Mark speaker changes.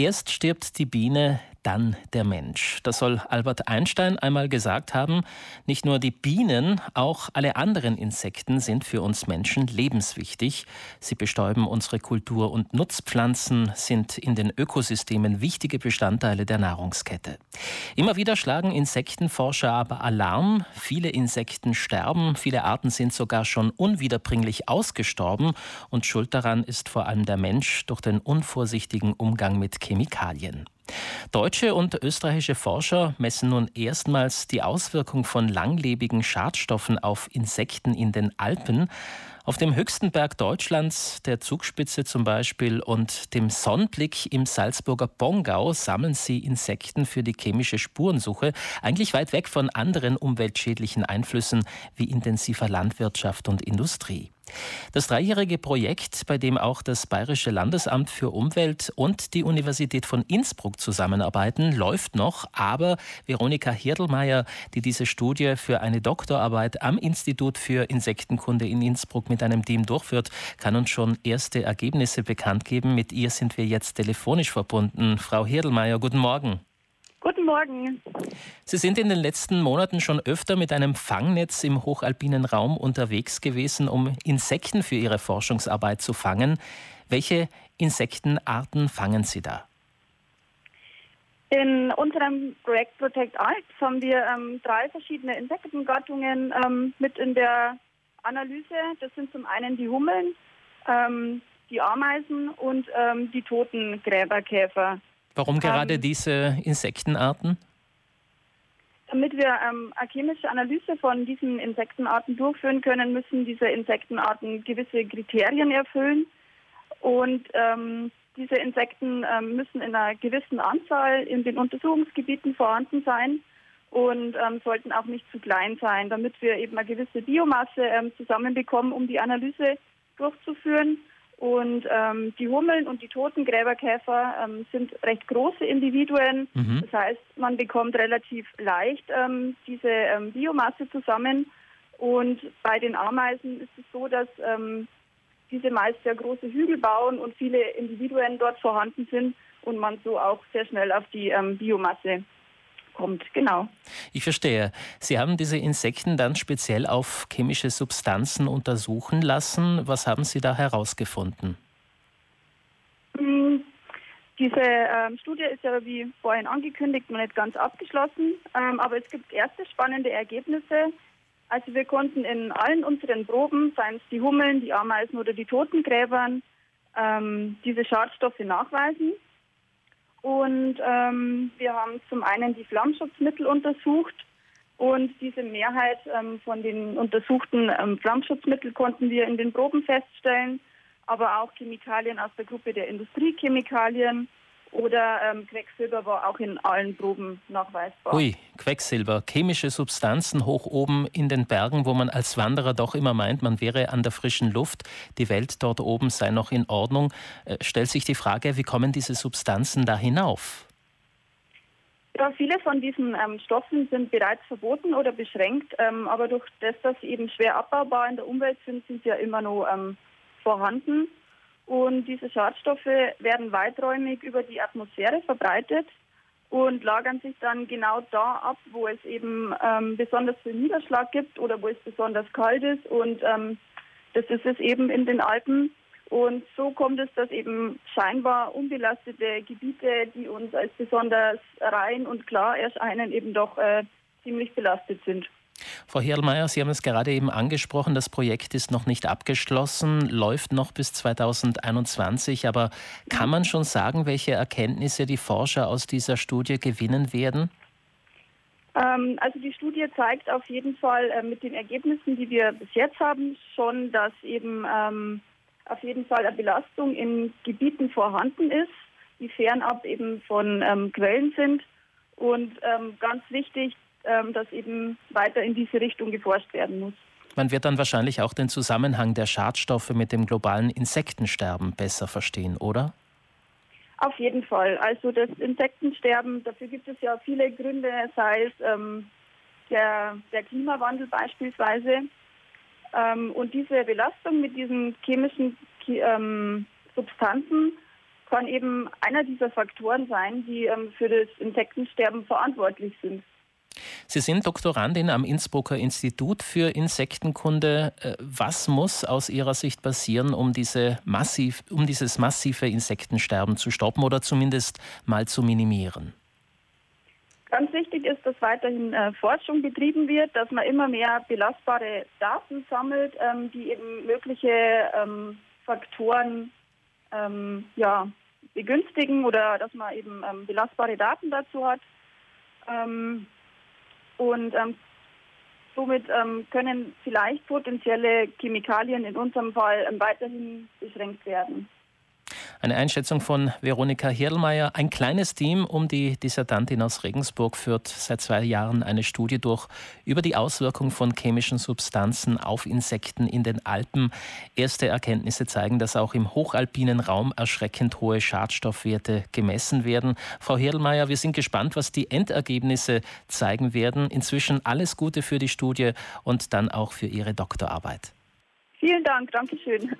Speaker 1: Erst stirbt die Biene, dann der Mensch. Das soll Albert Einstein einmal gesagt haben. Nicht nur die Bienen, auch alle anderen Insekten sind für uns Menschen lebenswichtig. Sie bestäuben unsere Kultur und Nutzpflanzen, sind in den Ökosystemen wichtige Bestandteile der Nahrungskette. Immer wieder schlagen Insektenforscher aber Alarm. Viele Insekten sterben, viele Arten sind sogar schon unwiederbringlich ausgestorben und schuld daran ist vor allem der Mensch durch den unvorsichtigen Umgang mit Chemikalien. Deutsche und österreichische Forscher messen nun erstmals die Auswirkung von langlebigen Schadstoffen auf Insekten in den Alpen. Auf dem höchsten Berg Deutschlands, der Zugspitze zum Beispiel, und dem Sonnenblick im Salzburger Bongau sammeln sie Insekten für die chemische Spurensuche, eigentlich weit weg von anderen umweltschädlichen Einflüssen wie intensiver Landwirtschaft und Industrie. Das dreijährige Projekt, bei dem auch das Bayerische Landesamt für Umwelt und die Universität von Innsbruck zusammenarbeiten, läuft noch, aber Veronika Hirdelmeier, die diese Studie für eine Doktorarbeit am Institut für Insektenkunde in Innsbruck mit einem Team durchführt, kann uns schon erste Ergebnisse bekannt geben. Mit ihr sind wir jetzt telefonisch verbunden. Frau Hirdelmeier, guten Morgen.
Speaker 2: Guten Morgen.
Speaker 1: Sie sind in den letzten Monaten schon öfter mit einem Fangnetz im hochalpinen Raum unterwegs gewesen, um Insekten für Ihre Forschungsarbeit zu fangen. Welche Insektenarten fangen Sie da?
Speaker 2: In unserem Projekt Protect Alps haben wir ähm, drei verschiedene Insektengattungen ähm, mit in der Analyse. Das sind zum einen die Hummeln, ähm, die Ameisen und ähm, die toten Gräberkäfer.
Speaker 1: Warum ähm, gerade ähm, diese Insektenarten?
Speaker 2: Damit wir ähm, eine chemische Analyse von diesen Insektenarten durchführen können, müssen diese Insektenarten gewisse Kriterien erfüllen. Und ähm, diese Insekten müssen in einer gewissen Anzahl in den Untersuchungsgebieten vorhanden sein und ähm, sollten auch nicht zu klein sein, damit wir eben eine gewisse Biomasse ähm, zusammenbekommen, um die Analyse durchzuführen. Und ähm, die Hummeln und die Totengräberkäfer ähm, sind recht große Individuen. Mhm. Das heißt, man bekommt relativ leicht ähm, diese ähm, Biomasse zusammen. Und bei den Ameisen ist es so, dass ähm, diese meist sehr große Hügel bauen und viele Individuen dort vorhanden sind und man so auch sehr schnell auf die ähm, Biomasse kommt. Genau.
Speaker 1: Ich verstehe. Sie haben diese Insekten dann speziell auf chemische Substanzen untersuchen lassen. Was haben Sie da herausgefunden?
Speaker 2: Hm, diese ähm, Studie ist ja, wie vorhin angekündigt, noch nicht ganz abgeschlossen. Ähm, aber es gibt erste spannende Ergebnisse. Also wir konnten in allen unseren Proben, seien es die Hummeln, die Ameisen oder die Totengräbern, ähm, diese Schadstoffe nachweisen. Und ähm, wir haben zum einen die Flammschutzmittel untersucht und diese Mehrheit ähm, von den untersuchten ähm, Flammschutzmitteln konnten wir in den Proben feststellen, aber auch Chemikalien aus der Gruppe der Industriechemikalien oder ähm, Quecksilber war auch in allen Proben nachweisbar.
Speaker 1: Ui, Quecksilber, chemische Substanzen hoch oben in den Bergen, wo man als Wanderer doch immer meint, man wäre an der frischen Luft, die Welt dort oben sei noch in Ordnung. Äh, stellt sich die Frage, wie kommen diese Substanzen da hinauf?
Speaker 2: Ja, viele von diesen ähm, Stoffen sind bereits verboten oder beschränkt, ähm, aber durch das, dass sie eben schwer abbaubar in der Umwelt sind, sind sie ja immer noch ähm, vorhanden. Und diese Schadstoffe werden weiträumig über die Atmosphäre verbreitet und lagern sich dann genau da ab, wo es eben ähm, besonders viel Niederschlag gibt oder wo es besonders kalt ist. Und ähm, das ist es eben in den Alpen. Und so kommt es, dass eben scheinbar unbelastete Gebiete, die uns als besonders rein und klar erscheinen, eben doch äh, ziemlich belastet sind.
Speaker 1: Frau Herlmeier, Sie haben es gerade eben angesprochen, das Projekt ist noch nicht abgeschlossen, läuft noch bis 2021, aber kann man schon sagen, welche Erkenntnisse die Forscher aus dieser Studie gewinnen werden?
Speaker 2: Ähm, also die Studie zeigt auf jeden Fall äh, mit den Ergebnissen, die wir bis jetzt haben, schon, dass eben ähm, auf jeden Fall eine Belastung in Gebieten vorhanden ist, die fernab eben von ähm, Quellen sind. Und ähm, ganz wichtig, ähm, dass eben weiter in diese Richtung geforscht werden muss.
Speaker 1: Man wird dann wahrscheinlich auch den Zusammenhang der Schadstoffe mit dem globalen Insektensterben besser verstehen, oder?
Speaker 2: Auf jeden Fall. Also das Insektensterben, dafür gibt es ja viele Gründe, sei es ähm, der, der, Klimawandel beispielsweise. Ähm, und diese Belastung mit diesen chemischen ähm, Substanzen kann eben einer dieser Faktoren sein, die ähm, für das Insektensterben verantwortlich sind.
Speaker 1: Sie sind Doktorandin am Innsbrucker Institut für Insektenkunde. Äh, was muss aus Ihrer Sicht passieren, um, diese massiv, um dieses massive Insektensterben zu stoppen oder zumindest mal zu minimieren?
Speaker 2: Ganz wichtig ist, dass weiterhin äh, Forschung betrieben wird, dass man immer mehr belastbare Daten sammelt, ähm, die eben mögliche ähm, Faktoren ähm, ja, begünstigen oder dass man eben ähm, belastbare Daten dazu hat. Ähm, und ähm, somit können vielleicht potenzielle Chemikalien in unserem Fall weiterhin beschränkt werden.
Speaker 1: Eine Einschätzung von Veronika Hirlmeier. Ein kleines Team um die Dissertantin aus Regensburg führt seit zwei Jahren eine Studie durch über die Auswirkung von chemischen Substanzen auf Insekten in den Alpen. Erste Erkenntnisse zeigen, dass auch im hochalpinen Raum erschreckend hohe Schadstoffwerte gemessen werden. Frau Hirlmeier, wir sind gespannt, was die Endergebnisse zeigen werden. Inzwischen alles Gute für die Studie und dann auch für Ihre Doktorarbeit.
Speaker 2: Vielen Dank, Dankeschön.